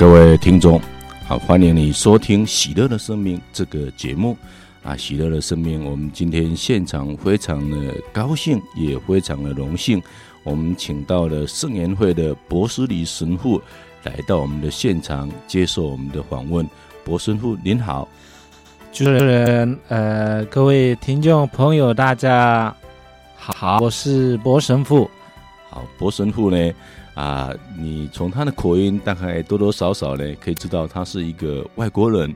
各位听众，好，欢迎你收听《喜乐的生命》这个节目啊！喜乐的生命，我们今天现场非常的高兴，也非常的荣幸，我们请到了圣言会的博斯里神父来到我们的现场接受我们的访问。博神父您好，主持人，呃，各位听众朋友，大家好，我是博神父。好，博神父呢？啊，你从他的口音大概多多少少呢，可以知道他是一个外国人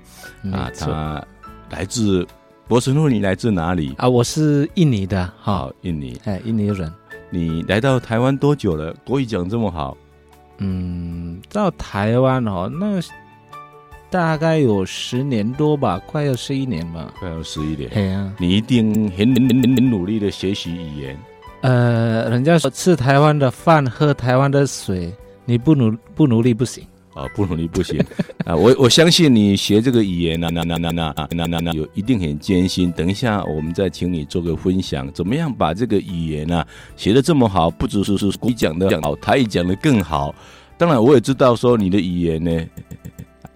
啊。他来自博神父，你来自哪里啊？我是印尼的，好，印尼，哎，印尼人。你来到台湾多久了？国语讲这么好？嗯，到台湾哦，那大概有十年多吧，快要十一年吧，快要十一年。对啊，你一定很很很努力的学习语言。呃，人家说吃台湾的饭，喝台湾的水，你不努不努力不行。啊，不努力不行 啊！我我相信你学这个语言呢，那那那那那那那有一定很艰辛。等一下，我们再请你做个分享，怎么样把这个语言呢、学的这么好？不只是是你讲的好，台语讲的更好。当然，我也知道说你的语言呢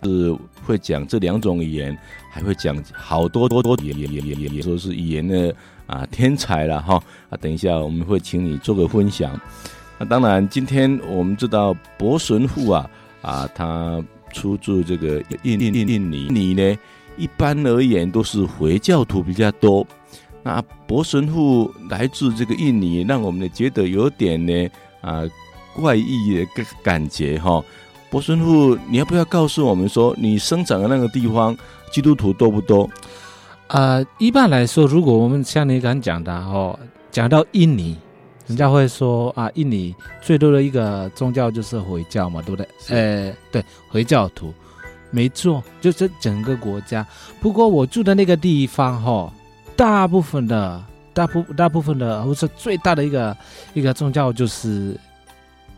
是会讲这两种语言，还会讲好多多多也，也也也也说是语言的。啊，天才了哈！啊，等一下我们会请你做个分享。那当然，今天我们知道博神父啊啊，他出自这个印印印尼，印尼呢一般而言都是回教徒比较多。那博神父来自这个印尼，让我们呢觉得有点呢啊怪异的感感觉哈。博神父，你要不要告诉我们说，你生长的那个地方基督徒多不多？呃，一般来说，如果我们像你刚讲的哦，讲到印尼，人家会说啊，印尼最多的一个宗教就是回教嘛，对不对？呃，对，回教徒，没错，就是整个国家。不过我住的那个地方哈，大部分的大部大部分的，或者最大的一个一个宗教就是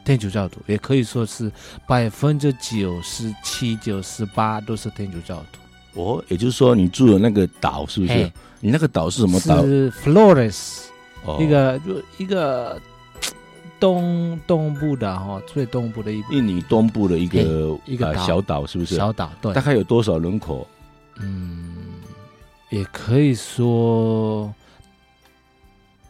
天主教徒，也可以说是百分之九十七、九十八都是天主教徒。哦，也就是说，你住的那个岛是不是？你那个岛是什么岛？是 Flores，、哦、一个就一个东东部的哈，最东部的一印尼东部的一个一个小岛，是不是？小岛对。大概有多少人口？嗯，也可以说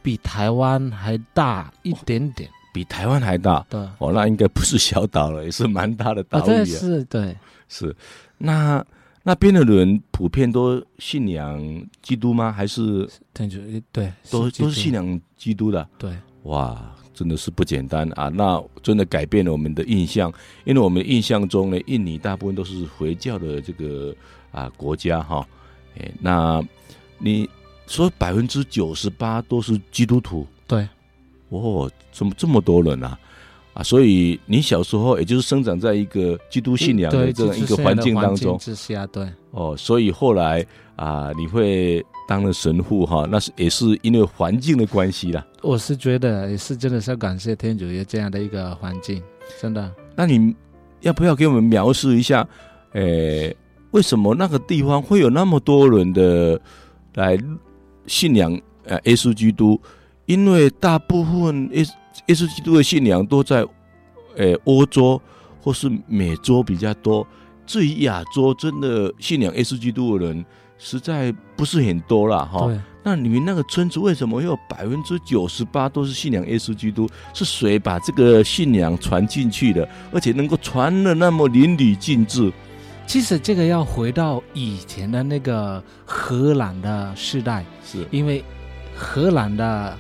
比台湾还大一点点，哦、比台湾还大。对，哦，那应该不是小岛了，也是蛮大的岛屿、啊。是，对，是那。那边的人普遍都信仰基督吗？还是天主？对，都都是信仰基督的。对，哇，真的是不简单啊！那真的改变了我们的印象，因为我们印象中呢，印尼大部分都是回教的这个啊国家哈。哎，那你说百分之九十八都是基督徒？对，哦，怎么这么多人啊！啊，所以你小时候也就是生长在一个基督信仰的这样一个环境当中之下，对哦，所以后来啊，你会当了神父哈，那是也是因为环境的关系啦。我是觉得也是真的是要感谢天主有这样的一个环境，真的。那你要不要给我们描述一下，诶，为什么那个地方会有那么多人的来信仰呃耶稣基督？因为大部分耶耶稣基督的信仰都在，诶，欧洲或是美洲比较多。至于亚洲，真的信仰耶稣基督的人实在不是很多了哈。那你们那个村子为什么会有百分之九十八都是信仰耶稣基督？是谁把这个信仰传进去的？而且能够传的那么淋漓尽致？其实这个要回到以前的那个荷兰的时代，是因为荷兰的。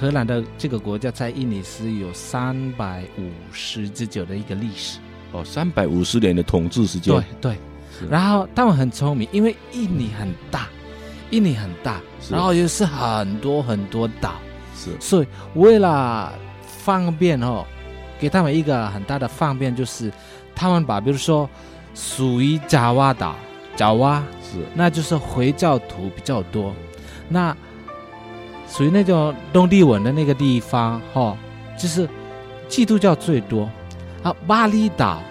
荷兰的这个国家在印尼是有三百五十之久的一个历史。哦，三百五十年的统治时间。对对，然后他们很聪明，因为印尼很大，印尼很大，然后又是很多很多岛，是，所以为了方便哦，给他们一个很大的方便，就是他们把比如说属于爪哇岛，爪哇是，那就是回教徒比较多，那。属于那种东帝汶的那个地方，哈、哦，就是基督教最多。啊，巴厘岛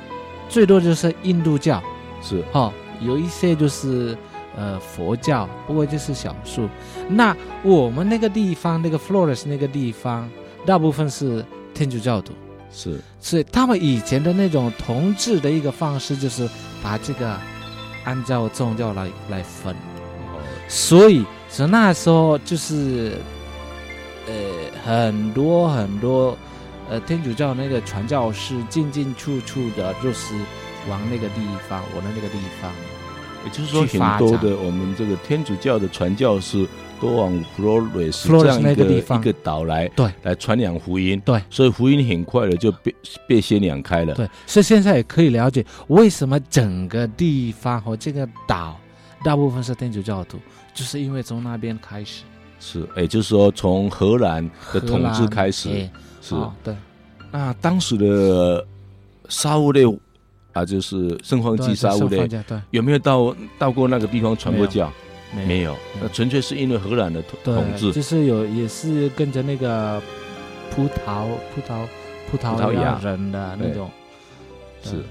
最多就是印度教，是哈、哦，有一些就是呃佛教，不过就是少数。那我们那个地方，那个 Flores 那个地方，大部分是天主教徒。是，所以他们以前的那种统治的一个方式，就是把这个按照宗教来来分。哦，所以所以那时候就是，呃，很多很多，呃，天主教那个传教士进进出出的，就是往那个地方，我的那个地方。也就是说，很多的我们这个天主教的传教士都往弗罗雷斯这样一个一个岛来，对，来传扬福音，对，所以福音很快的就被被先扬开了，对，所以现在也可以了解为什么整个地方和这个岛大部分是天主教徒，就是因为从那边开始，是，也就是说从荷兰的统治开始，是，哦，对，那当时的沙乌列。啊，就是圣方济沙乌的，有没有到到过那个地方传过教？没有，没有，那纯粹是因为荷兰的统治，就是有也是跟着那个葡萄葡萄葡萄牙。人的那种，是。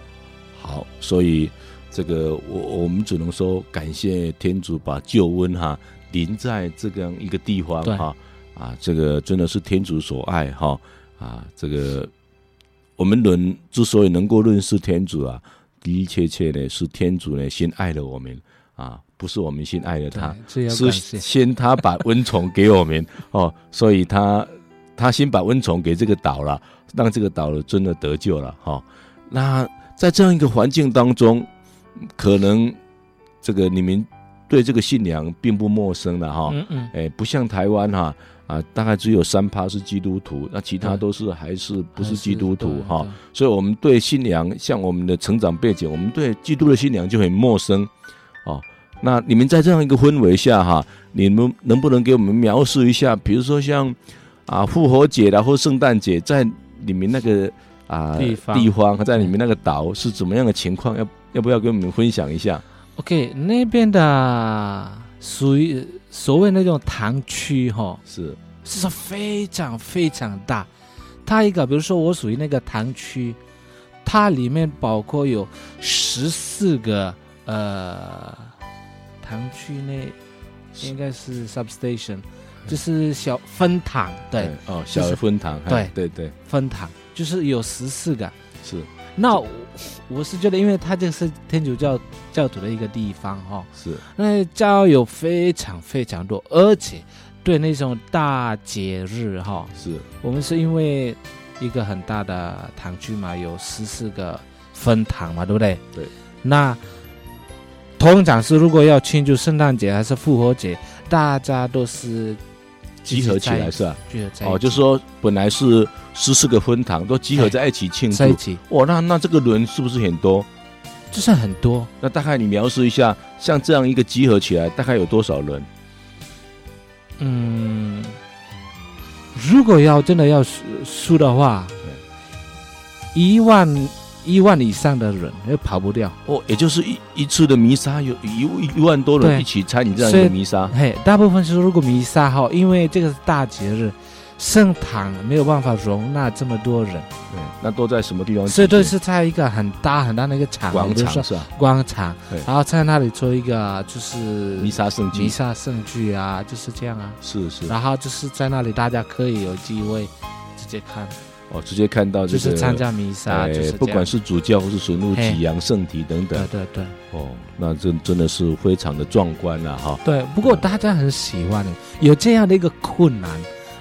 好，所以这个我我们只能说感谢天主把救恩哈临在这样一个地方哈啊，这个真的是天主所爱哈啊这个。我们人之所以能够认识天主啊，的的确确呢是天主呢先爱了我们啊，不是我们先爱了他，是先他把温宠给我们 哦，所以他他先把温宠给这个岛了，让这个岛真的得救了哈、哦。那在这样一个环境当中，可能这个你们对这个信仰并不陌生了哈，哦、嗯嗯，哎，不像台湾哈。啊，大概只有三趴是基督徒，那其他都是还是不是基督徒哈？所以，我们对信仰，像我们的成长背景，我们对基督的信仰就很陌生哦。那你们在这样一个氛围下哈，你们能不能给我们描述一下，比如说像啊复活节啦或圣诞节，在你们那个啊地方，地方在你们那个岛是怎么样的情况？要要不要跟我们分享一下？OK，那边的属于。所谓那种堂区哈，是是非常非常大。它一个，比如说我属于那个堂区，它里面包括有十四个呃堂区内应该是 substation，就是小分堂，对哦，小的分堂，对对对，分堂就是有十四个是。那我是觉得，因为它这是天主教教徒的一个地方哈，是那教友非常非常多，而且对那种大节日哈，是我们是因为一个很大的堂区嘛，有十四个分堂嘛，对不对？对。那通常是如果要庆祝圣诞节还是复活节，大家都是。集合起来是吧？哦，就是说本来是十四个分堂都集合在一起庆祝，在一起。哇，那那这个人是不是很多？就是很多。那大概你描述一下，像这样一个集合起来，大概有多少人？嗯，如果要真的要数数的话，一万。一万以上的人又跑不掉哦，也就是一一次的弥撒有一一万多人一起参与这样一个弥撒。嘿，大部分是如果弥撒哈，因为这个是大节日，圣堂没有办法容纳这么多人。对，那都在什么地方？所以都是在一个很大很大的一个场广场是吧？广场，然后在那里做一个就是弥撒圣祭，弥撒圣祭啊，就是这样啊。是是。然后就是在那里，大家可以有机会直接看。哦，直接看到这个，就是参加弥撒，就是不管是主教或是神父祭扬圣体等等，对对对。哦，那真真的是非常的壮观了哈。对，不过大家很喜欢有这样的一个困难，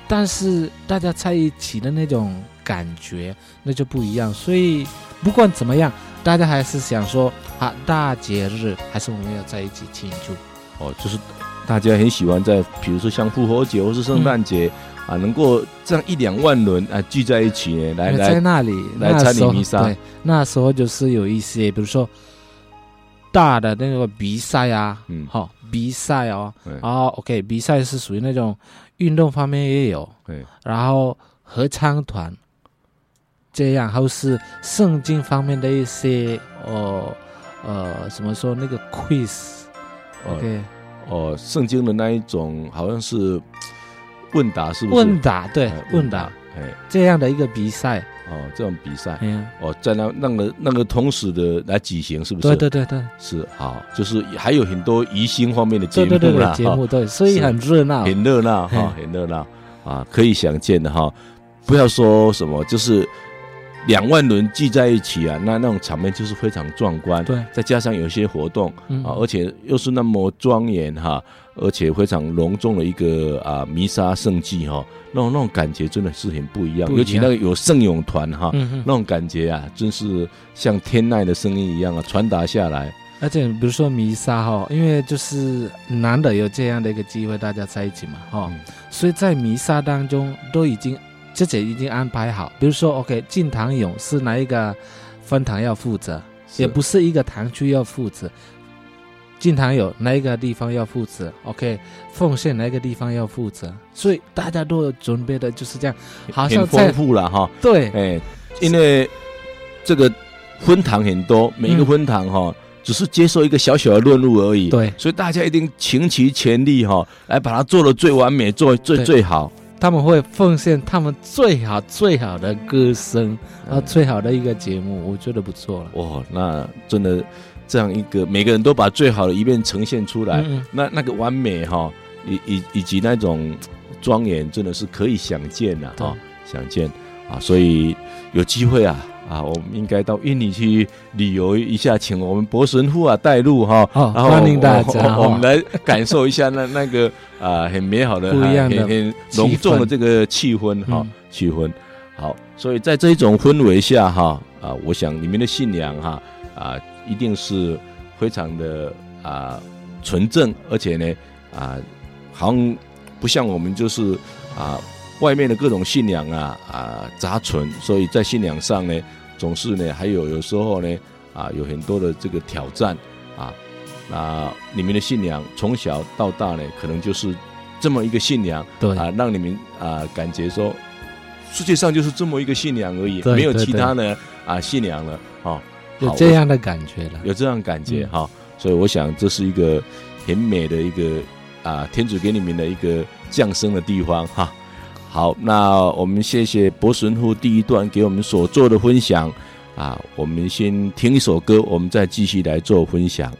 但是大家在一起的那种感觉那就不一样。所以不管怎么样，大家还是想说啊，大节日还是我们要在一起庆祝。哦，就是大家很喜欢在，比如说像复活节或是圣诞节。嗯啊，能够这样一两万人啊聚在一起呢，来来在那里来参与弥撒。对，那时候就是有一些，比如说大的那个比赛啊，嗯，好比赛哦，然后 OK，比赛是属于那种运动方面也有，对，然后合唱团这样，还是圣经方面的一些哦呃，怎么说那个 quiz，OK，哦，圣经的那一种好像是。问答是不是？问答对，问答哎，这样的一个比赛。哦，这种比赛，嗯，哦，在那那个那个同时的来举行，是不是？对对对对，是好，就是还有很多宜兴方面的节目啦，节目对，所以很热闹，很热闹哈，很热闹啊，可以想见的哈。不要说什么，就是两万人聚在一起啊，那那种场面就是非常壮观。对，再加上有一些活动、嗯、啊，而且又是那么庄严哈，而且非常隆重的一个啊弥撒圣祭哈，那种那种感觉真的是很不一样。尤其那个有圣咏团哈，嗯、那种感觉啊，真是像天籁的声音一样啊，传达下来。而且比如说弥撒哈，因为就是难得有这样的一个机会，大家在一起嘛哈，嗯、所以在弥撒当中都已经自己已经安排好，比如说 OK 进堂咏是哪一个分堂要负责，也不是一个堂区要负责，进堂有哪一个地方要负责，OK 奉献哪一个地方要负责，所以大家都准备的就是这样，好像很丰富了哈。对，哎，因为这个分堂很多，每一个分堂哈。嗯。只是接受一个小小的任务而已，对，所以大家一定倾其全力哈，来把它做的最完美，做最最好。他们会奉献他们最好最好的歌声，啊，最好的一个节目，我觉得不错了。哇，那真的这样一个，每个人都把最好的一面呈现出来，嗯嗯那那个完美哈，以以以及那种庄严，真的是可以想见的哈，想见啊，所以有机会啊。啊，我们应该到印尼去旅游一下，请我们博神父啊带路哈，哦、然后欢迎大家，我们来感受一下那 那个啊很美好的、不一样的、很很隆重的这个气氛哈，气氛。好，所以在这一种氛围下哈，啊，我想你们的信仰哈啊，一定是非常的啊纯正，而且呢啊，好像不像我们就是啊。外面的各种信仰啊啊杂存，所以在信仰上呢，总是呢还有有时候呢啊有很多的这个挑战啊。那你们的信仰从小到大呢，可能就是这么一个信仰，对啊，让你们啊感觉说世界上就是这么一个信仰而已，没有其他的啊信仰了啊。有这样的感觉了，有这样感觉哈。所以我想这是一个很美的一个啊天主给你们的一个降生的地方哈。好，那我们谢谢博神父第一段给我们所做的分享啊，我们先听一首歌，我们再继续来做分享。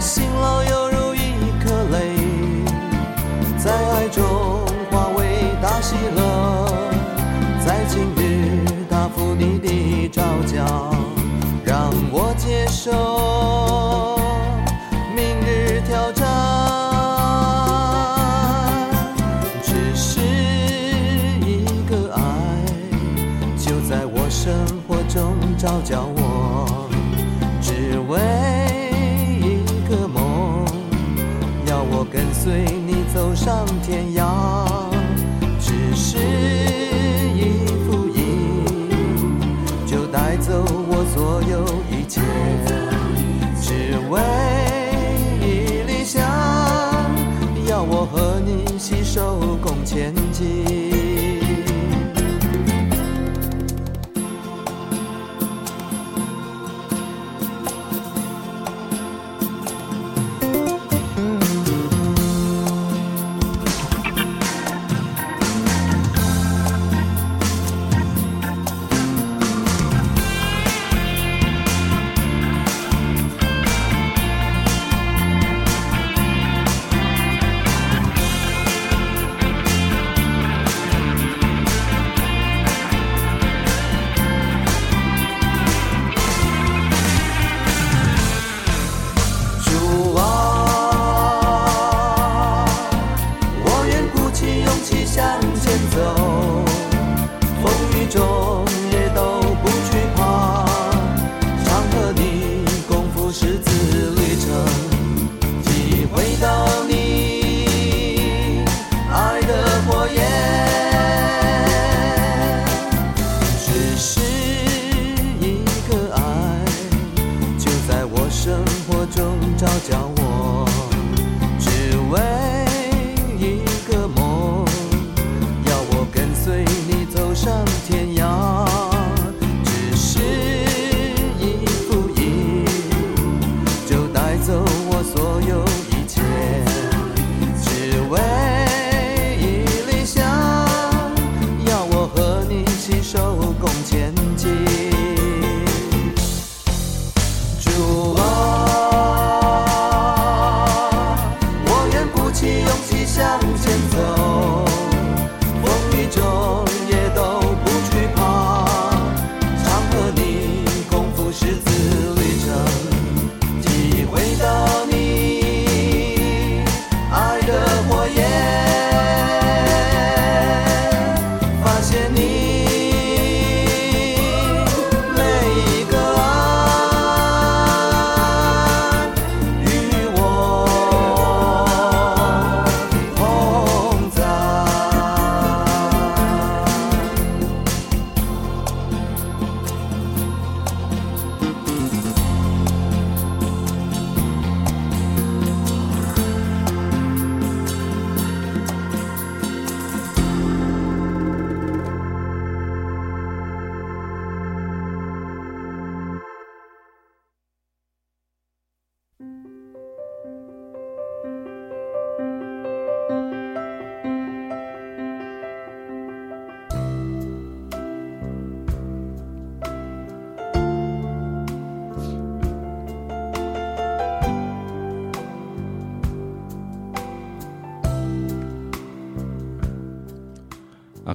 辛劳犹如一颗泪，在爱中化为大喜乐，在今日答复你的招教，让我接受明日挑战，只是一个爱，就在我生活中照教我。随你走上天涯，只是一副影，就带走我所有一切，只为一理想，要我和你携手共前进。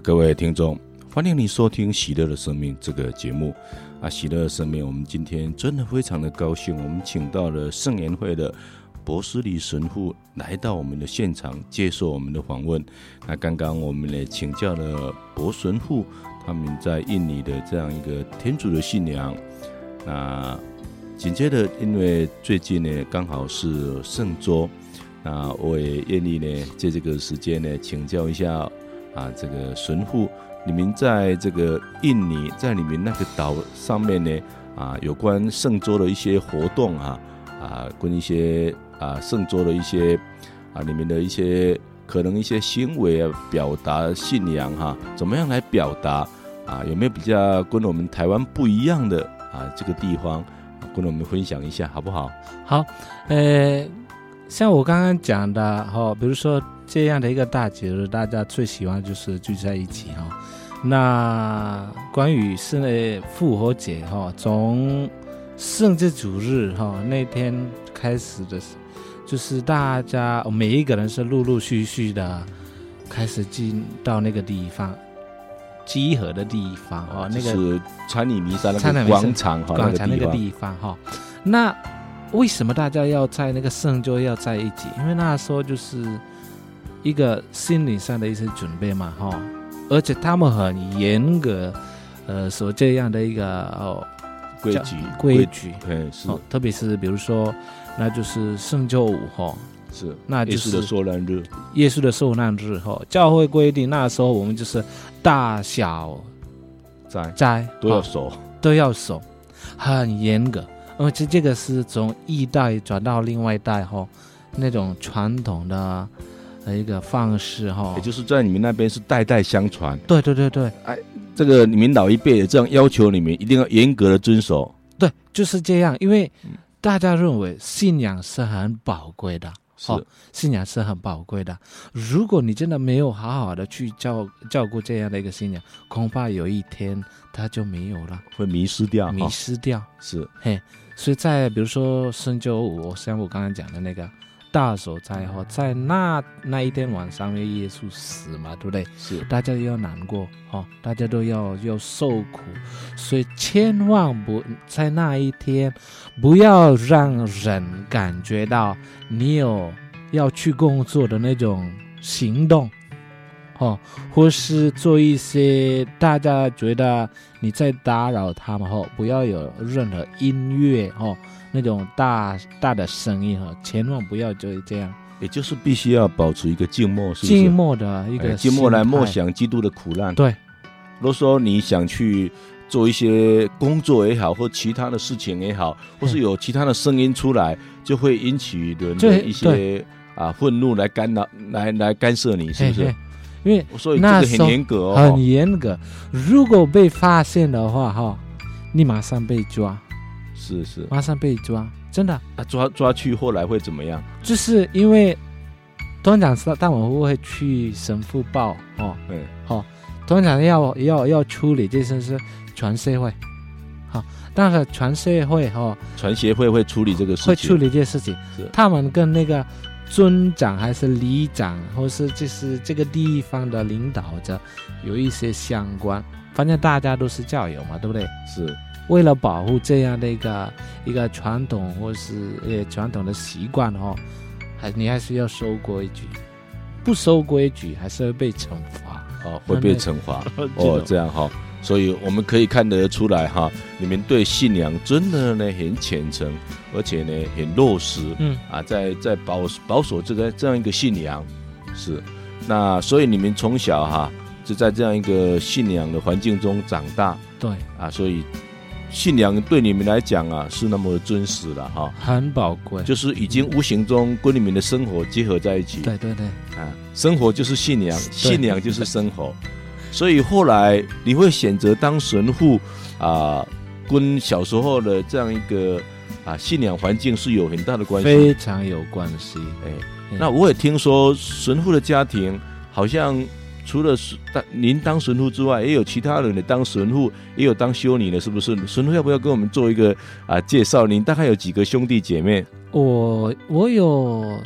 各位听众，欢迎你收听《喜乐的生命》这个节目啊！喜乐的生命，我们今天真的非常的高兴，我们请到了圣言会的博斯里神父来到我们的现场接受我们的访问。那刚刚我们呢请教了博神父他们在印尼的这样一个天主的信仰。那紧接着，因为最近呢刚好是圣周，那我也愿意呢借这个时间呢请教一下。啊，这个神父，你们在这个印尼，在你们那个岛上面呢，啊，有关圣周的一些活动啊，啊，跟一些啊圣周的一些啊，你们的一些可能一些行为啊，表达信仰哈、怎么样来表达啊？有没有比较跟我们台湾不一样的啊这个地方，跟我们分享一下好不好？好，呃，像我刚刚讲的哈、哦，比如说。这样的一个大节日，大家最喜欢就是聚在一起哈。那关于是呢复活节哈，从圣祭主日哈那天开始的，就是大家每一个人是陆陆续续的开始进到那个地方集合的地方哦，那个是穿里弥撒那个广场哈，广场那个地方哈。那为什么大家要在那个圣就要在一起？因为那时候就是。一个心理上的一些准备嘛，哈，而且他们很严格，呃，说这样的一个哦规矩规矩，对是，特别是比如说，那就是圣周五哈，是，那就是耶稣的受难日，耶稣的受难日哈，教会规定那时候我们就是大小斋斋都要守，都要守，很严格，而且这个是从一代转到另外一代哈，那种传统的。的一个方式哈，也就是在你们那边是代代相传。对对对对，哎，这个你们老一辈也这样要求你们一定要严格的遵守。对，就是这样，因为大家认为信仰是很宝贵的，是、哦、信仰是很宝贵的。如果你真的没有好好的去照照顾这样的一个信仰，恐怕有一天它就没有了，会迷失掉，迷失掉。是，嘿，所以在比如说圣周五，像我刚刚讲的那个。大所在哈，在那那一天晚上，因为耶稣死嘛，对不对？是，大家都要难过哈，大家都要要受苦，所以千万不在那一天，不要让人感觉到你有要去工作的那种行动，哦，或是做一些大家觉得你在打扰他们哈，不要有任何音乐哦。那种大大的声音哈，千万不要就这样，也就是必须要保持一个静默，是不是？静默的一个静默来默想基督的苦难。对，如果说你想去做一些工作也好，或其他的事情也好，或是有其他的声音出来，就会引起人的一些啊愤怒来干扰，来来干涉你，是不是？因为所以这个很严格哦，很严格。如果被发现的话，哈，你马上被抓。是是，马上被抓，真的啊！抓抓去，后来会怎么样？就是因为通常是当晚会去神父报哦，对，好、哦，通常要要要处理这些事全社会，好、哦，但是全社会哈，哦、全协会会处理这个事情，会处理这些事情，是他们跟那个尊长还是里长，或是就是这个地方的领导者有一些相关，反正大家都是教友嘛，对不对？是。为了保护这样的一个一个传统或是呃传统的习惯哦，还你还是要守规矩，不守规矩还是会被惩罚。哦，会被惩罚。哦，这样哈，所以我们可以看得出来哈，你们对信仰真的呢很虔诚，而且呢很落实，嗯。啊，在在保保守这个这样一个信仰是，那所以你们从小哈就在这样一个信仰的环境中长大，对。啊，所以。信仰对你们来讲啊，是那么的真实了哈，很宝贵，就是已经无形中跟你们的生活结合在一起。对对对，啊，生活就是信仰，信仰就是生活，所以后来你会选择当神父啊，跟小时候的这样一个啊信仰环境是有很大的关系，非常有关系。哎，那我也听说神父的家庭好像。除了是当您当神父之外，也有其他人的当神父，也有当修女的，是不是？神父要不要跟我们做一个啊介绍？您大概有几个兄弟姐妹？我我有，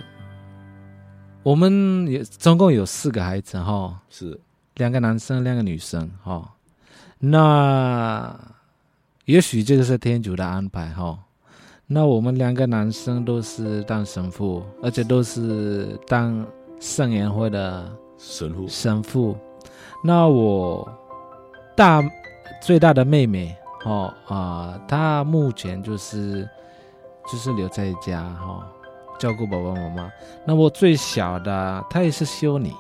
我们也总共有四个孩子哈，是两个男生，两个女生，哈。那也许这个是天主的安排，哈。那我们两个男生都是当神父，而且都是当圣言会的神父。神父。那我大最大的妹妹，哦啊，她目前就是就是留在家，哈。照顾爸爸妈妈，那我最小的她也是修女，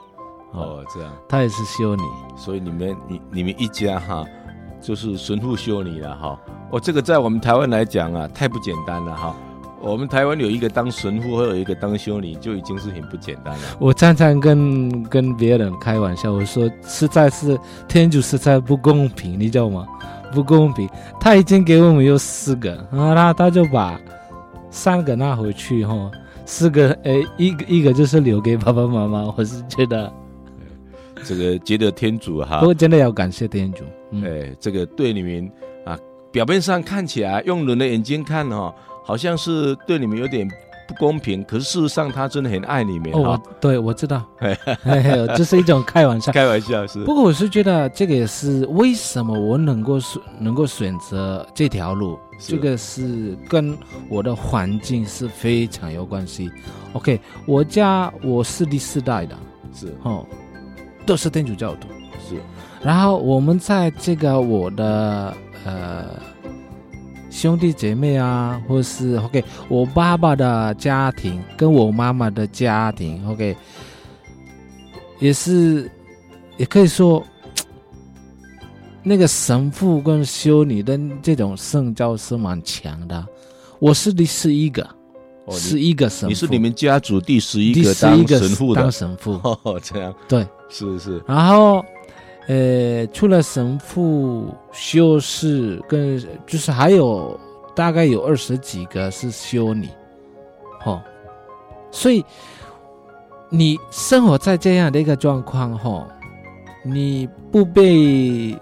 哦，这样，她也是修女，所以你们你你们一家哈，就是神父修女了哈。哦，这个在我们台湾来讲啊，太不简单了哈。我们台湾有一个当神父，或有一个当修女，就已经是很不简单了。我常常跟跟别人开玩笑，我说实在是天主实在不公平，你知道吗？不公平，他已经给我们有四个，然后他他就把三个拿回去哈。四个诶，一个一个就是留给爸爸妈妈，我是觉得，这个觉得天主哈，不过真的要感谢天主。嗯、哎，这个对你们啊，表面上看起来用人的眼睛看哈、哦，好像是对你们有点不公平，可是事实上他真的很爱你们。哦，哦对，我知道，这是一种开玩笑，开玩笑是。不过我是觉得这个也是为什么我能够选能够选择这条路。这个是跟我的环境是非常有关系。OK，我家我是第四代的，是哦，都是天主教徒，是。然后我们在这个我的呃兄弟姐妹啊，或是 OK，我爸爸的家庭跟我妈妈的家庭，OK，也是也可以说。那个神父跟修女的这种圣教是蛮强的，我是第十一个，哦、十一个神父，你是你们家族第十一个当神父的，当神父。哦，这样。对，是是。然后，呃，除了神父、修士跟，就是还有大概有二十几个是修女，哦，所以你生活在这样的一个状况，哈，你不被。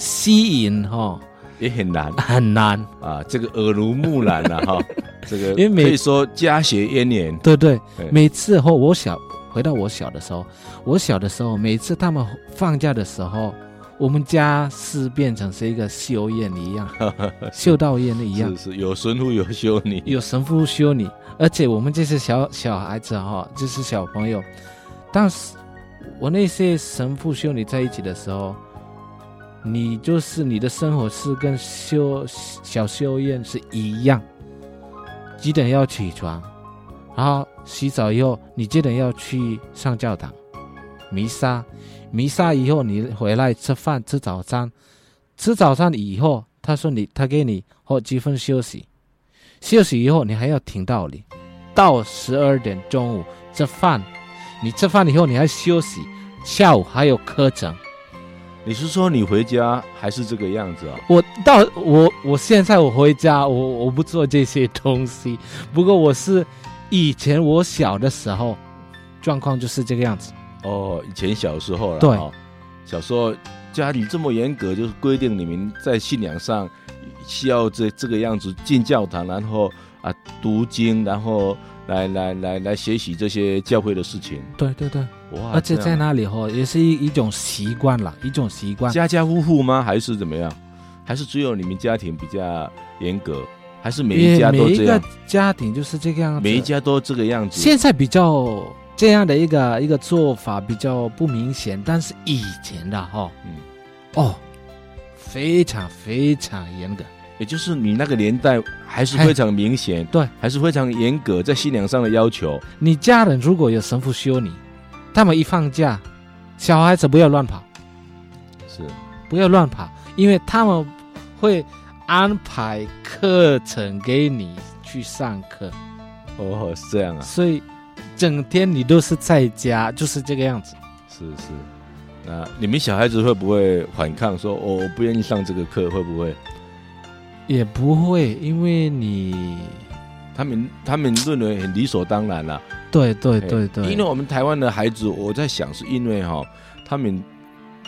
吸引哈也很难很难啊，这个耳濡目染了哈，这个因为可以说家学渊源。对对，每次哦我小回到我小的时候，我小的时候，每次他们放假的时候，我们家是变成是一个修院一样，修道院一样，是是有神父有修女，有神父修女，而且我们这些小小孩子哈，就是小朋友，当时我那些神父修女在一起的时候。你就是你的生活是跟修小修院是一样，几点要起床，然后洗澡以后，你记得要去上教堂，弥撒，弥撒以后你回来吃饭吃早餐，吃早餐以后，他说你他给你好几分休息，休息以后你还要听道理，到十二点中午吃饭，你吃饭以后你还休息，下午还有课程。你是说你回家还是这个样子啊？我到我我现在我回家，我我不做这些东西。不过我是以前我小的时候，状况就是这个样子。哦，以前小时候了。对，小时候家里这么严格，就是规定你们在信仰上需要这这个样子进教堂，然后啊读经，然后来来来来学习这些教会的事情。对对对。哇！而且在那里哈，也是一一种习惯了，一种习惯。家家户户吗？还是怎么样？还是只有你们家庭比较严格？还是每一家都这样？每一个家庭就是这个样子。每一家都这个样子。现在比较这样的一个一个做法比较不明显，但是以前的哈，嗯，哦，非常非常严格。也就是你那个年代还是非常明显，对，还是非常严格在信仰上的要求。你家人如果有神父修你。他们一放假，小孩子不要乱跑，是，不要乱跑，因为他们会安排课程给你去上课。哦，是这样啊。所以整天你都是在家，就是这个样子。是是，那你们小孩子会不会反抗，说我不愿意上这个课？会不会？也不会，因为你。他们他们认为很理所当然了，对对对对，因为我们台湾的孩子，我在想是因为哈，他们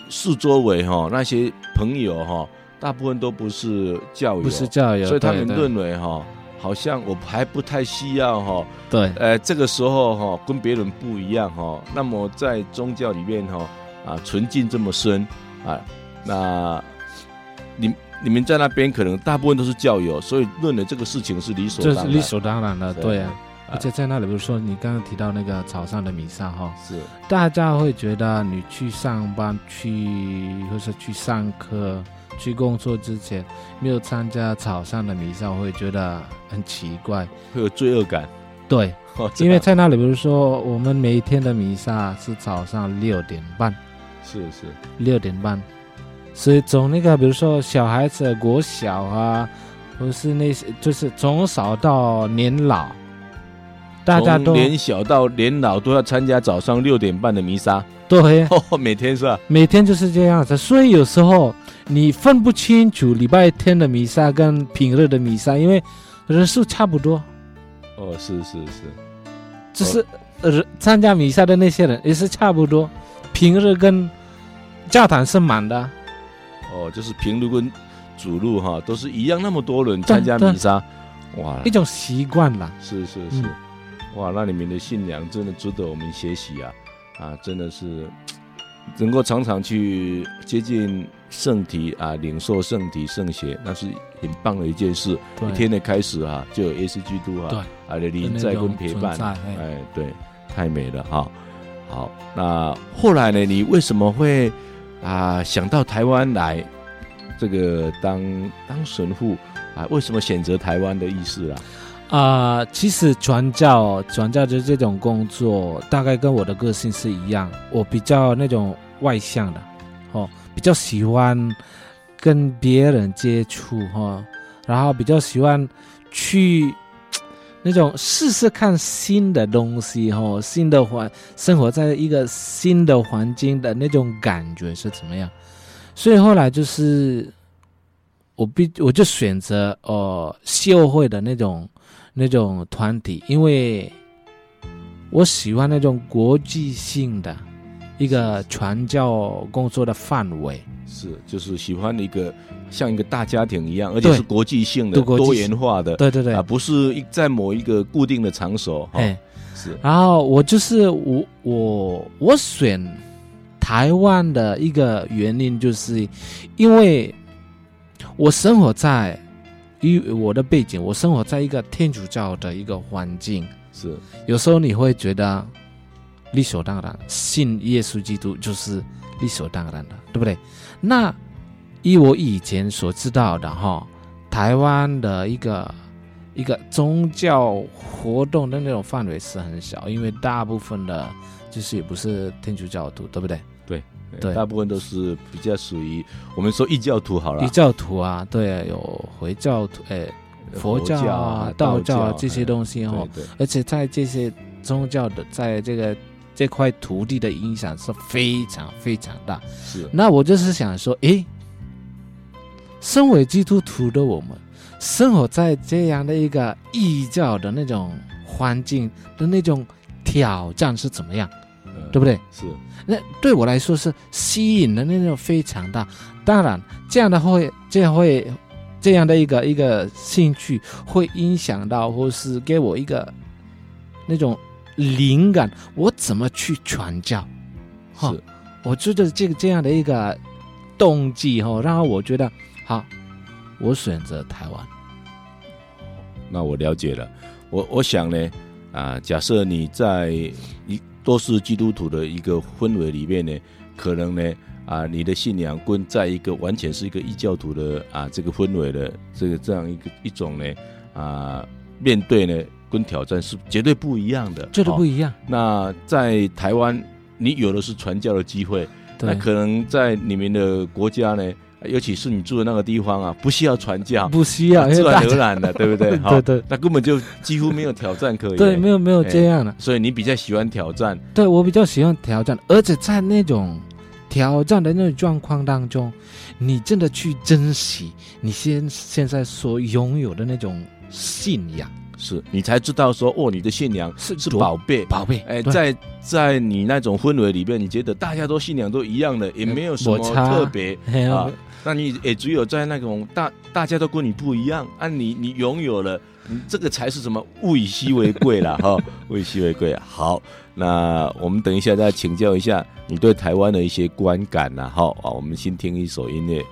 四周围哈那些朋友哈，大部分都不是教友，不是教友，所以他们认为哈，好像我还不太需要哈，对，呃，这个时候哈跟别人不一样哈，那么在宗教里面哈，啊纯净这么深啊，那你你们在那边可能大部分都是教友，所以认为这个事情是理所当然，这是理所当然的，对啊。啊。而且在那里，比如说你刚刚提到那个早上的弥撒哈，是。大家会觉得你去上班去或是去上课去工作之前没有参加早上的弥撒，会觉得很奇怪，会有罪恶感。对，哦、因为在那里，比如说我们每一天的弥撒是早上六点半，是是。六点半，所以从那个比如说小孩子国小啊，不是那些就是从小到年老。大家都年小到年老都要参加早上六点半的弥撒，对，哦，每天是吧？每天就是这样子，所以有时候你分不清楚礼拜天的弥撒跟平日的弥撒，因为人数差不多。哦，是是是，就是呃参加弥撒的那些人也是差不多，平日跟教堂是满的。哦，就是平日跟主路哈都是一样，那么多人参加弥撒，哇，一种习惯了。是是是。嗯哇，那你们的信仰真的值得我们学习啊！啊，真的是能够常常去接近圣体啊，领受圣体圣血，那是很棒的一件事。一天的开始啊，就有耶稣基督啊，啊的临在跟陪伴，哎，对，太美了哈！好，那后来呢？你为什么会啊想到台湾来这个当当神父啊？为什么选择台湾的意思啊？啊、其实传教传教的这种工作，大概跟我的个性是一样。我比较那种外向的，哦，比较喜欢跟别人接触哈、然后比较喜欢去那种试试看新的东西哈、哦，新的环生活在一个新的环境的那种感觉是怎么样。所以后来就是我必我就选择呃修会的那种。那种团体，因为我喜欢那种国际性的一个传教工作的范围，是就是喜欢一个像一个大家庭一样，而且是国际性的、多元化的，对对对，啊，不是一在某一个固定的场所，哎，是。然后我就是我我我选台湾的一个原因，就是因为我生活在。因为我的背景，我生活在一个天主教的一个环境，是有时候你会觉得理所当然，信耶稣基督就是理所当然的，对不对？那以我以前所知道的哈，台湾的一个一个宗教活动的那种范围是很小，因为大部分的就是也不是天主教徒，对不对？对。大部分都是比较属于我们说异教徒好了。异教徒啊，对，有回教徒，哎，佛教啊、道教啊这些东西哦。对，而且在这些宗教的，在这个这块土地的影响是非常非常大。是。那我就是想说，诶，身为基督徒的我们，生活在这样的一个异教的那种环境的那种挑战是怎么样？对不对？是，那对我来说是吸引的那种非常大。当然，这样的会，这样会，这样的一个一个兴趣会影响到，或是给我一个那种灵感，我怎么去传教？哈，我觉得这个这样的一个动机哈，让我觉得好，我选择台湾。那我了解了，我我想呢，啊，假设你在一。都是基督徒的一个氛围里面呢，可能呢啊，你的信仰跟在一个完全是一个异教徒的啊这个氛围的这个这样一个一种呢啊面对呢跟挑战是绝对不一样的，绝对不一样。哦，那在台湾，你有的是传教的机会，那可能在你们的国家呢。尤其是你住的那个地方啊，不需要传教，不需要，自然而然的，对不对？对对，那根本就几乎没有挑战可以。对，没有没有这样的，所以你比较喜欢挑战。对，我比较喜欢挑战，而且在那种挑战的那种状况当中，你真的去珍惜你现现在所拥有的那种信仰。是你才知道说哦，你的信仰是是宝贝，宝贝。哎，在在你那种氛围里边，你觉得大家都信仰都一样的，也没有什么特别啊。那你也只有在那种大大家都跟你不一样，啊你，你拥有了你这个才是什么物以稀为贵了，哈，物以稀为贵。好，那我们等一下再请教一下你对台湾的一些观感呐，好啊，我们先听一首音乐。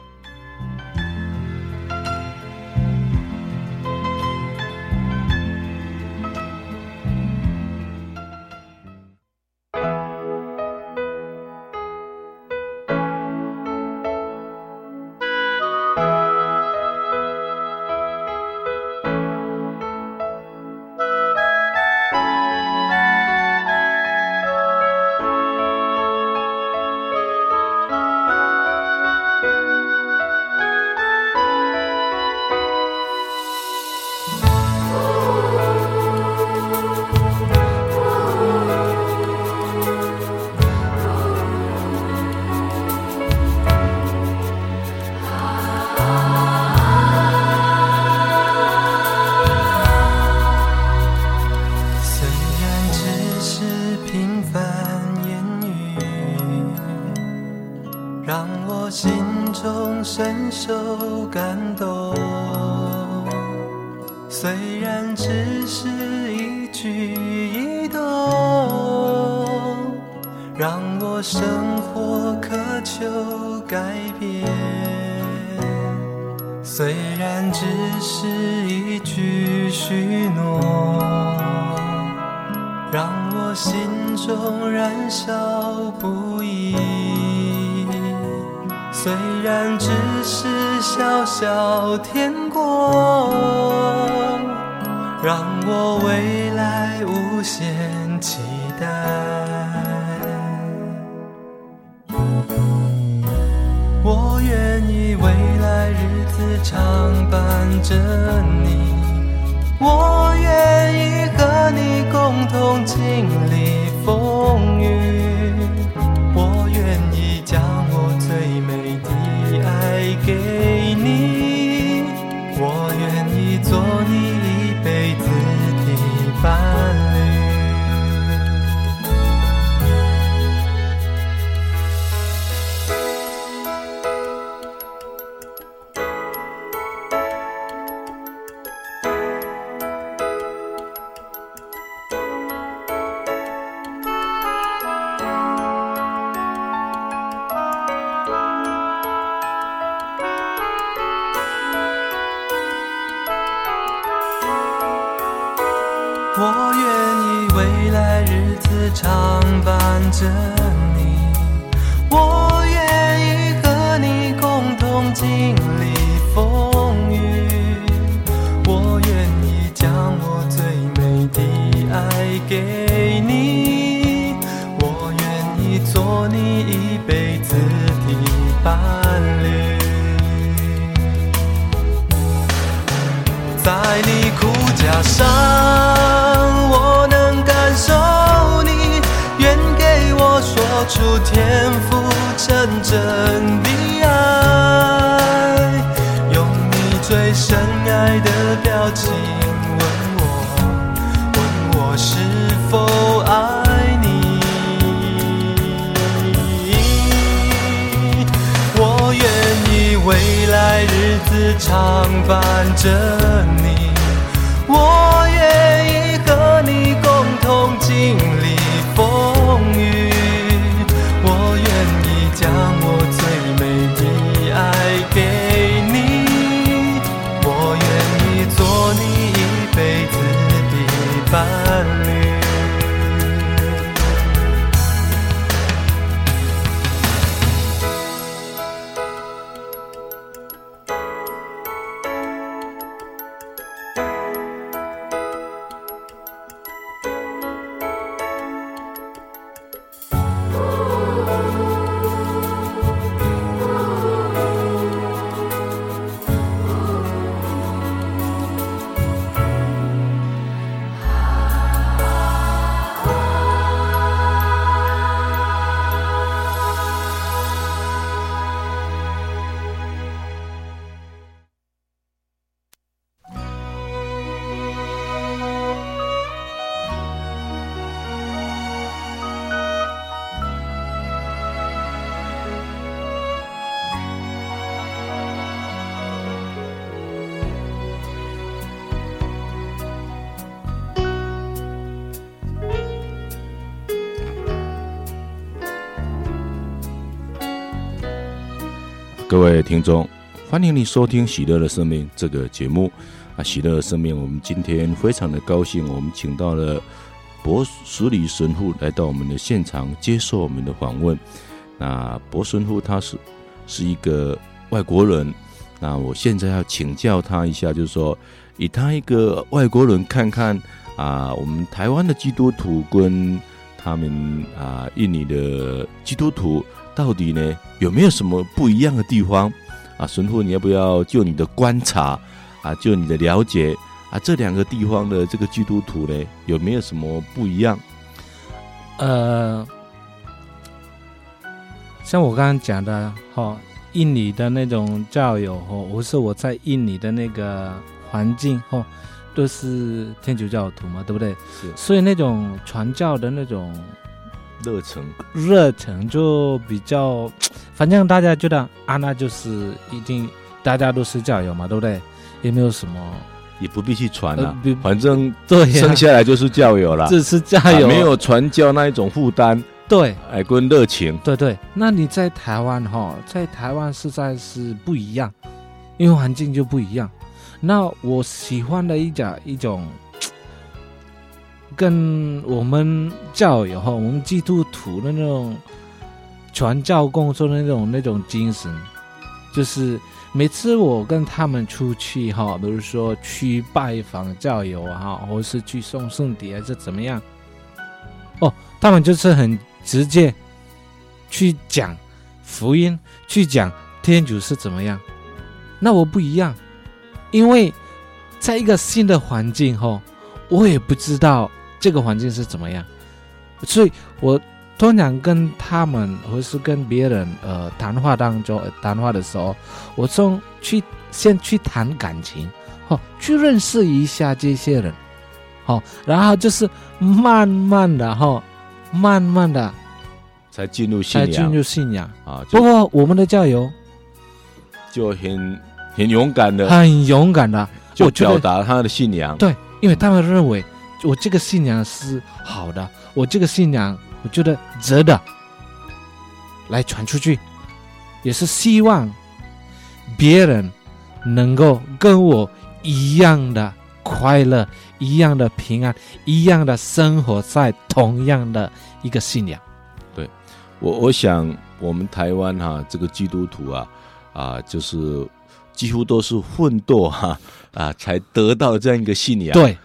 各位听众，欢迎你收听《喜乐的生命》这个节目啊！喜乐的生命，我们今天非常的高兴，我们请到了柏实礼神父来到我们的现场接受我们的访问。那柏神父他是是一个外国人，那我现在要请教他一下，就是说，以他一个外国人看看啊，我们台湾的基督徒跟他们啊印尼的基督徒。到底呢，有没有什么不一样的地方啊？神父，你要不要就你的观察啊，就你的了解啊，这两个地方的这个基督徒呢，有没有什么不一样？呃，像我刚刚讲的哈，印尼的那种教友哈，或是我在印尼的那个环境哈，都是天主教徒嘛，对不对？是。所以那种传教的那种。热忱，热忱就比较，反正大家觉得啊，那就是一定，大家都是教友嘛，对不对？也没有什么，也不必去传了，呃、反正对，生下来就是教友了，这是教友，没有传教那一种负担，对，爱跟热情，对对。那你在台湾哈，在台湾实在是不一样，因为环境就不一样。那我喜欢的一种一种。跟我们教友哈，我们基督徒的那种传教工作的那种那种精神，就是每次我跟他们出去哈，比如说去拜访教友啊，或是去送圣碟还是怎么样，哦，他们就是很直接去讲福音，去讲天主是怎么样。那我不一样，因为在一个新的环境哈，我也不知道。这个环境是怎么样？所以我通常跟他们或是跟别人呃谈话当中谈话的时候，我从去先去谈感情，哦，去认识一下这些人，哦，然后就是慢慢的哈、哦，慢慢的才进入信仰，才进入信仰啊。不过我们的教友就很很勇敢的，很勇敢的就表达他的信仰。对，因为他们认为。我这个信仰是好的，我这个信仰我觉得值得来传出去，也是希望别人能够跟我一样的快乐，一样的平安，一样的生活在同样的一个信仰。对，我我想我们台湾哈、啊，这个基督徒啊啊，就是几乎都是奋斗哈啊，啊，才得到这样一个信仰。对。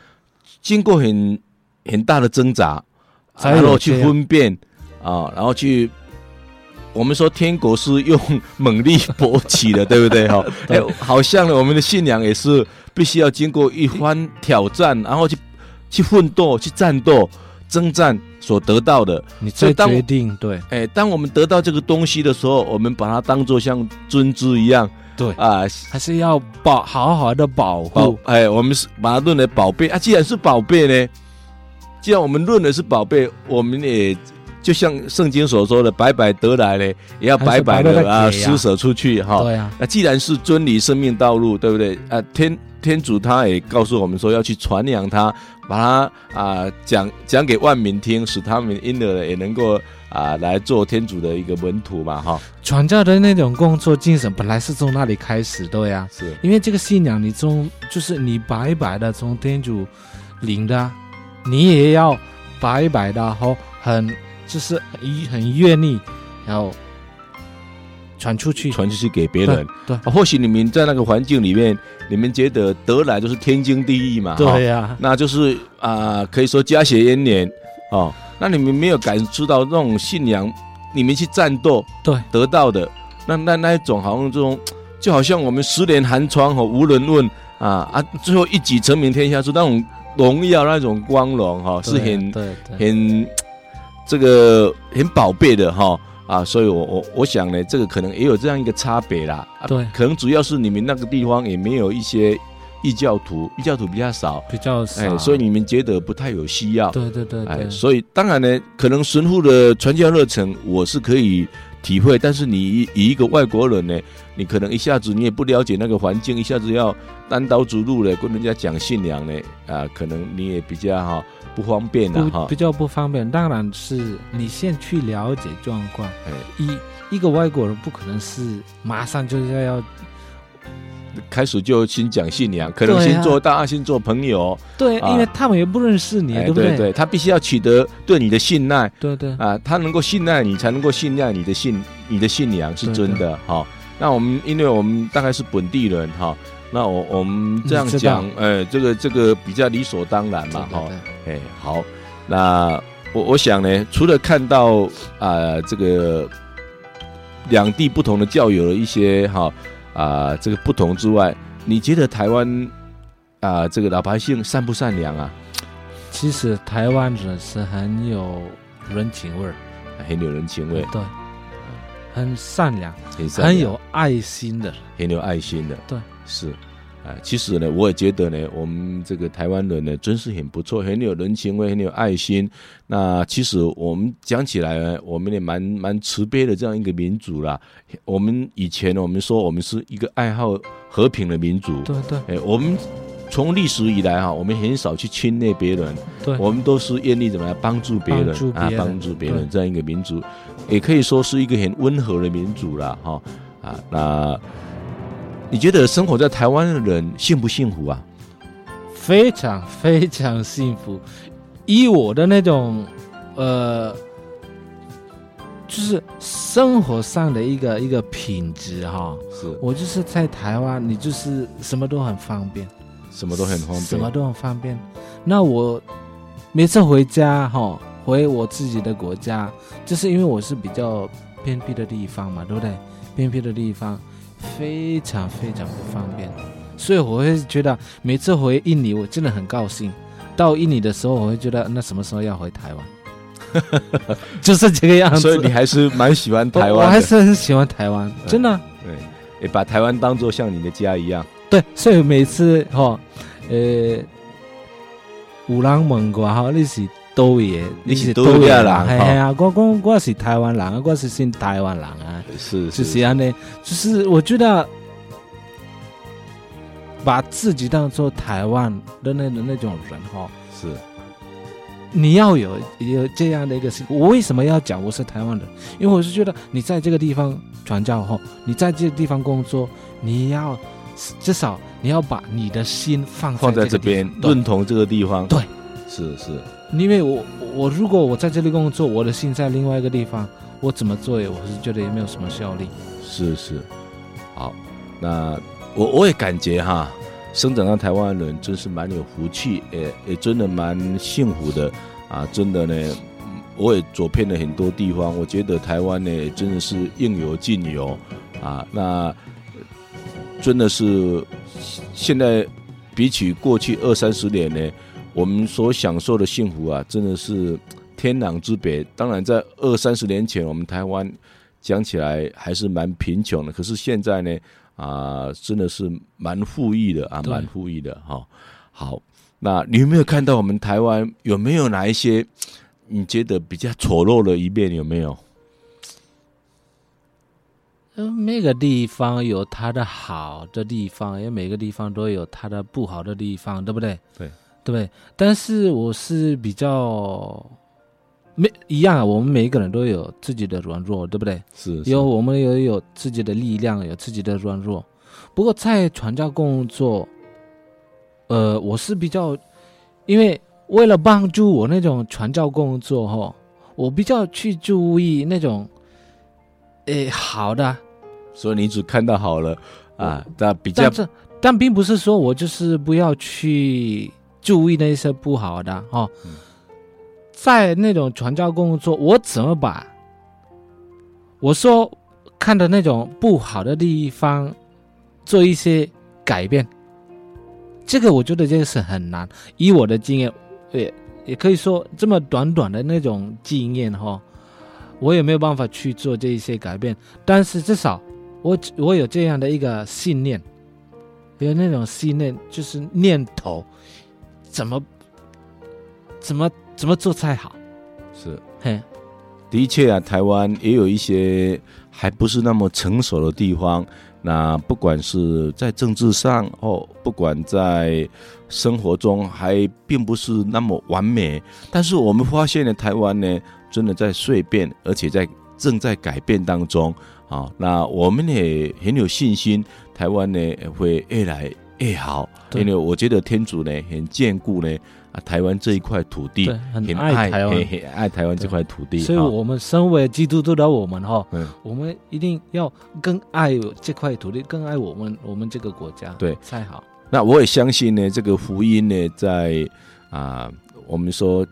经过很很大的挣扎，然后去分辨啊，然后去，我们说天国是用猛力勃起的，对不对？哈，哎，好像呢，我们的信仰也是必须要经过一番挑战，然后去去奋斗、去战斗、征战所得到的。你再决定对，哎，当我们得到这个东西的时候，我们把它当做像尊资一样。对啊，还是要保好好的保护。哎，我们是把它论为宝贝啊。既然是宝贝呢，既然我们论的是宝贝，我们也就像圣经所说的，白白得来呢，也要白白的啊施舍出去哈。对啊，那既然是真理生命道路，对不对？啊，天天主他也告诉我们说要去传扬他，把他啊讲讲给万民听，使他们因而也能够。啊，来做天主的一个门徒嘛，哈！传教的那种工作精神本来是从那里开始的呀，是因为这个信仰你从就是你白白的从天主领的，你也要白白的哈，很就是很很愿意，然后传出去，传出去给别人。对，对，或许你们在那个环境里面，你们觉得得来就是天经地义嘛，对呀、啊，那就是啊，可以说家学渊源哦。那你们没有感受到那种信仰，你们去战斗，对得到的，那那那一种好像这种，就好像我们十年寒窗和无人问啊啊，最后一举成名天下，是那种荣耀那种光荣哈，是很对很这个很宝贝的哈啊，所以我我我想呢，这个可能也有这样一个差别啦，对，可能主要是你们那个地方也没有一些。异教徒，异教徒比较少，比较少，哎，所以你们觉得不太有需要。对对对，对，哎，所以当然呢，可能神父的传教热忱我是可以体会，但是你以一个外国人呢，你可能一下子你也不了解那个环境，一下子要单刀直入的跟人家讲信仰呢，啊，可能你也比较哈不方便的哈，比较不方便。当然是你先去了解状况，哎，一一个外国人不可能是马上就是要开始就先讲信仰，可能先做大家先做朋友。对，因为他们也不认识你，对不对？对，他必须要取得对你的信赖。对对啊，他能够信赖你，才能够信赖你的信，你的信仰是真的。哈，那我们因为我们大概是本地人哈，那我我们这样讲，哎，这个这个比较理所当然嘛，哈。哎，好，那我我想呢，除了看到啊这个两地不同的教友的一些哈。啊、呃，这个不同之外，你觉得台湾啊、呃，这个老百姓善不善良啊？其实台湾人是很有人情味儿，很有人情味，对，很善良，很善良，很有爱心的，很有爱心的，对，是。啊，其实呢，我也觉得呢，我们这个台湾人呢，真是很不错，很有人情味，很有爱心。那其实我们讲起来呢，我们也蛮蛮慈悲的这样一个民族啦。我们以前我们说我们是一个爱好和平的民族，对对。哎，我们从历史以来哈，我们很少去侵略别人，对，我们都是愿意怎么样帮助别人，助别人啊，帮助别人这样一个民族，也可以说是一个很温和的民族啦。哈啊那。你觉得生活在台湾的人幸不幸福啊？非常非常幸福。以我的那种，呃，就是生活上的一个一个品质哈，是我就是在台湾，你就是什么都很方便，什么都很方便，什么都很方便。那我每次回家哈，回我自己的国家，就是因为我是比较偏僻的地方嘛，对不对？偏僻的地方。非常非常不方便，所以我会觉得每次回印尼，我真的很高兴。到印尼的时候，我会觉得那什么时候要回台湾，就是这个样子。所以你还是蛮喜欢台湾，我还是很喜欢台湾，真的。对，也把台湾当做像你的家一样。对，所以每次哈，呃，有人问过哈，那是。都也，你是都亚人，系啊，我讲我是台湾人啊，我是新台湾人啊，是，就是这样的，就是我觉得把自己当做台湾的那那种人哈，是，你要有有这样的一个心，我为什么要讲我是台湾人？因为我是觉得你在这个地方传教后，你在这个地方工作，你要至少你要把你的心放放在这边，认同这个地方，对，是是。因为我我如果我在这里工作，我的心在另外一个地方，我怎么做也？我是觉得也没有什么效力。是是，好，那我我也感觉哈，生长在台湾的人真是蛮有福气，也也真的蛮幸福的啊！真的呢，我也走遍了很多地方，我觉得台湾呢真的是应有尽有啊。那真的是现在比起过去二三十年呢。我们所享受的幸福啊，真的是天壤之别。当然，在二三十年前，我们台湾讲起来还是蛮贫穷的。可是现在呢，啊，真的是蛮富裕的啊，蛮富裕的哈。好，那你有没有看到我们台湾有没有哪一些你觉得比较丑陋的一面？有没有？嗯，每个地方有它的好的地方，因为每个地方都有它的不好的地方，对不对？对。对，但是我是比较没一样啊。我们每一个人都有自己的软弱，对不对？是，是，有我们也有自己的力量，有自己的软弱。不过在传教工作，呃，我是比较，因为为了帮助我那种传教工作哈，我比较去注意那种，诶，好的。所以你只看到好了啊，但比较，但，但并不是说我就是不要去。注意那些不好的哦，在那种传教工作，我怎么把我说看的那种不好的地方做一些改变？这个我觉得这个是很难。以我的经验，也也可以说这么短短的那种经验哈，我也没有办法去做这一些改变。但是至少我我有这样的一个信念，有那种信念就是念头。怎么怎么怎么做才好？是，嘿，的确啊，台湾也有一些还不是那么成熟的地方。那不管是在政治上哦，不管在生活中，还并不是那么完美。但是我们发现呢，台湾呢，真的在蜕变，而且在正在改变当中啊。那我们也很有信心，台湾呢会越来越好。因为我觉得天主呢很眷顾呢啊台湾这一块土地，很爱台湾，很爱台湾这块土地。所以我们身为基督徒的我们哈，我们一定要更爱这块土地，更爱我们我们这个国家，对才好。那我也相信呢，这个福音呢，在啊，我们说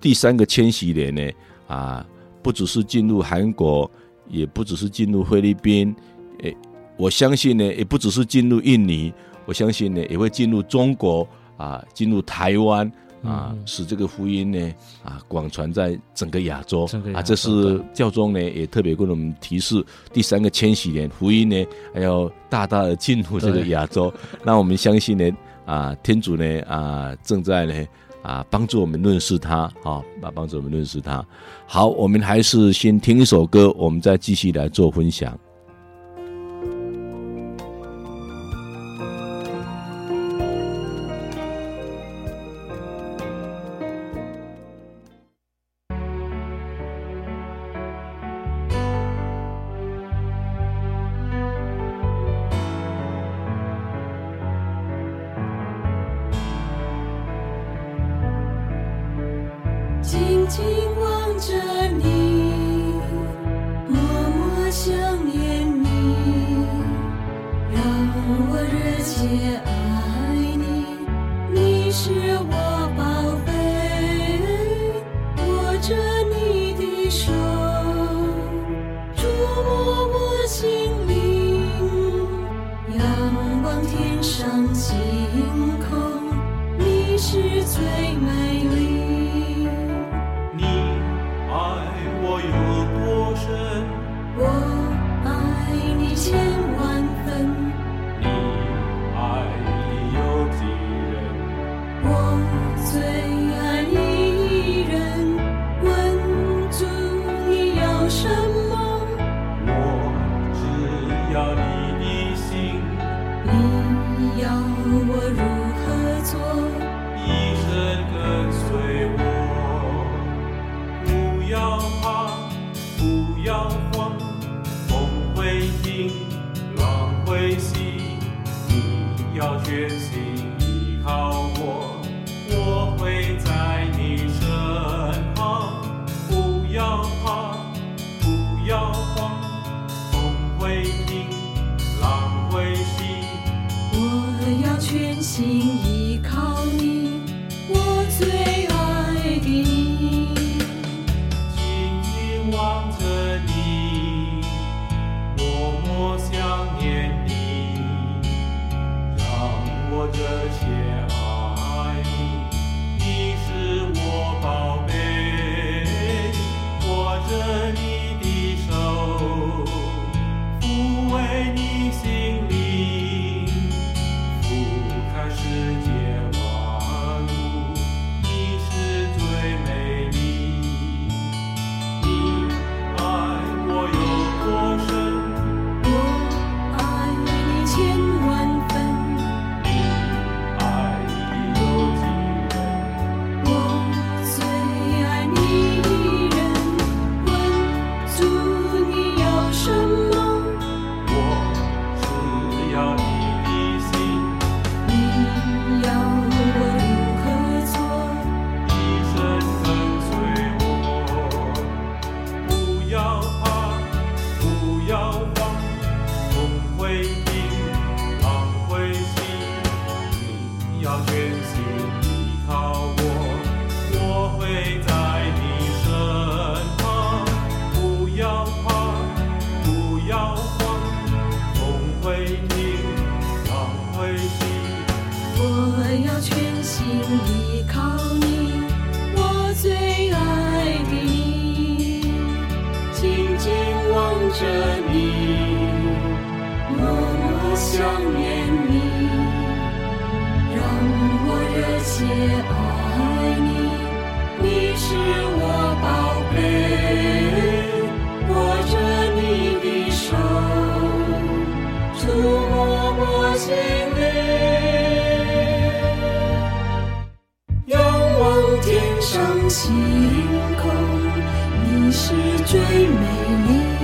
第三个千禧年呢，啊，不只是进入韩国，也不只是进入菲律宾，诶，我相信呢，也不只是进入印尼，我相信呢，也会进入中国啊，进入台湾。啊，使这个福音呢啊广传在整个亚洲，洲啊，这是教宗呢也特别跟我们提示，第三个千禧年福音呢还要大大的进入这个亚洲。那我们相信呢啊，天主呢啊正在呢啊帮助我们认识他啊，帮助我们认识他。好，我们还是先听一首歌，我们再继续来做分享。静望着你，默默想念你，让我热切。是。最美丽。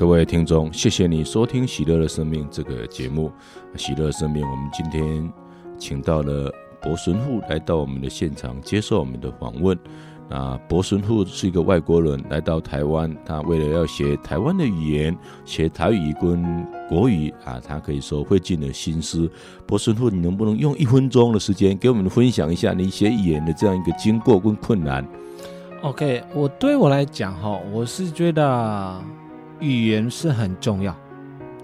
各位听众，谢谢你收听《喜乐的生命》这个节目。喜乐的生命，我们今天请到了博神父来到我们的现场接受我们的访问。那博神父是一个外国人来到台湾，他为了要学台湾的语言，学台语跟国语啊，他可以说费尽了心思。博神父，你能不能用一分钟的时间给我们分享一下你学语言的这样一个经过跟困难？OK，我对我来讲哈，我是觉得。语言是很重要，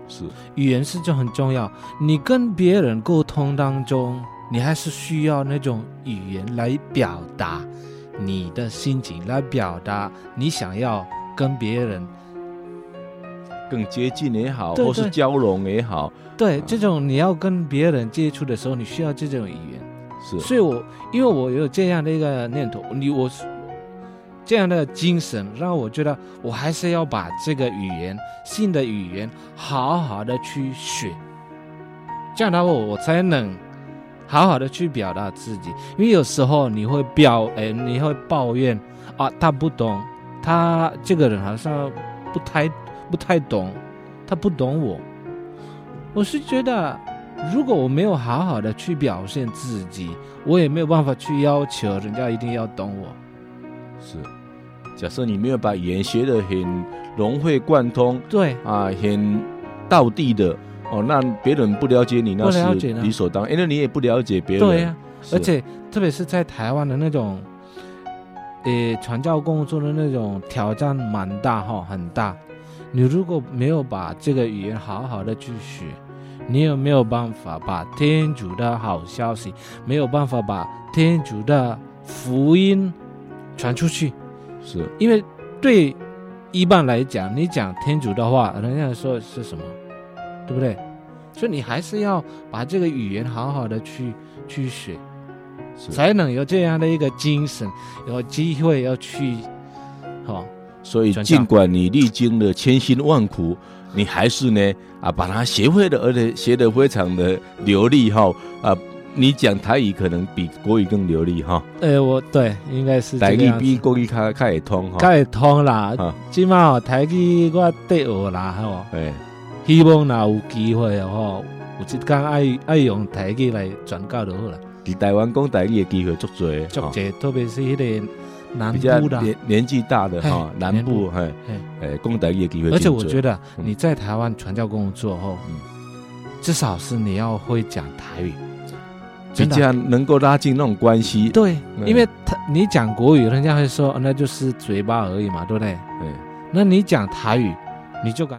是语言是就很重要。你跟别人沟通当中，你还是需要那种语言来表达你的心情，来表达你想要跟别人更接近也好，对对，或是交融也好。对，这种你要跟别人接触的时候，你需要这种语言。是，所以我因为我有这样的一个念头，你我。这样的精神让我觉得，我还是要把这个语言，新的语言，好好的去学，这样的话我才能好好的去表达自己。因为有时候你会表，哎，你会抱怨啊，他不懂，他这个人好像不太不太懂，他不懂我。我是觉得，如果我没有好好的去表现自己，我也没有办法去要求人家一定要懂我。是。假设你没有把语言学得很融会贯通，对啊，很道地的哦，那别人不了解你，那是理所当然，因为你也不了解别人。对呀、啊，而且特别是在台湾的那种，呃，传教工作的那种挑战蛮大哈，很大。你如果没有把这个语言好好的去学，你有没有办法把天主的好消息，没有办法把天主的福音传出去？是因为对一般来讲，你讲天主的话，人家说是什么，对不对？所以你还是要把这个语言好好的去去学，才能有这样的一个精神，有机会要去，好。所以尽管你历经了千辛万苦，你还是呢啊把它学会了，而且学得非常的流利哈啊。你讲台语可能比国语更流利哈？呃、欸，我对，应该是台语比国语较较会通哈，较会通啦。起码哦，台语我得学啦，吼。哎，希望若有机会哦，有一天爱爱用台语来传教就好了。在台湾讲台语的机会足多，足多，特别是迄个南部的年年纪大的哈，南部嘿，哎，讲台语的机会。而且我觉得你在台湾传教工作后，嗯，至少是你要会讲台语。比较能够拉近那种关系，对，因为他你讲国语，人家会说那就是嘴巴而已嘛，对不对？对，那你讲台语，你就敢。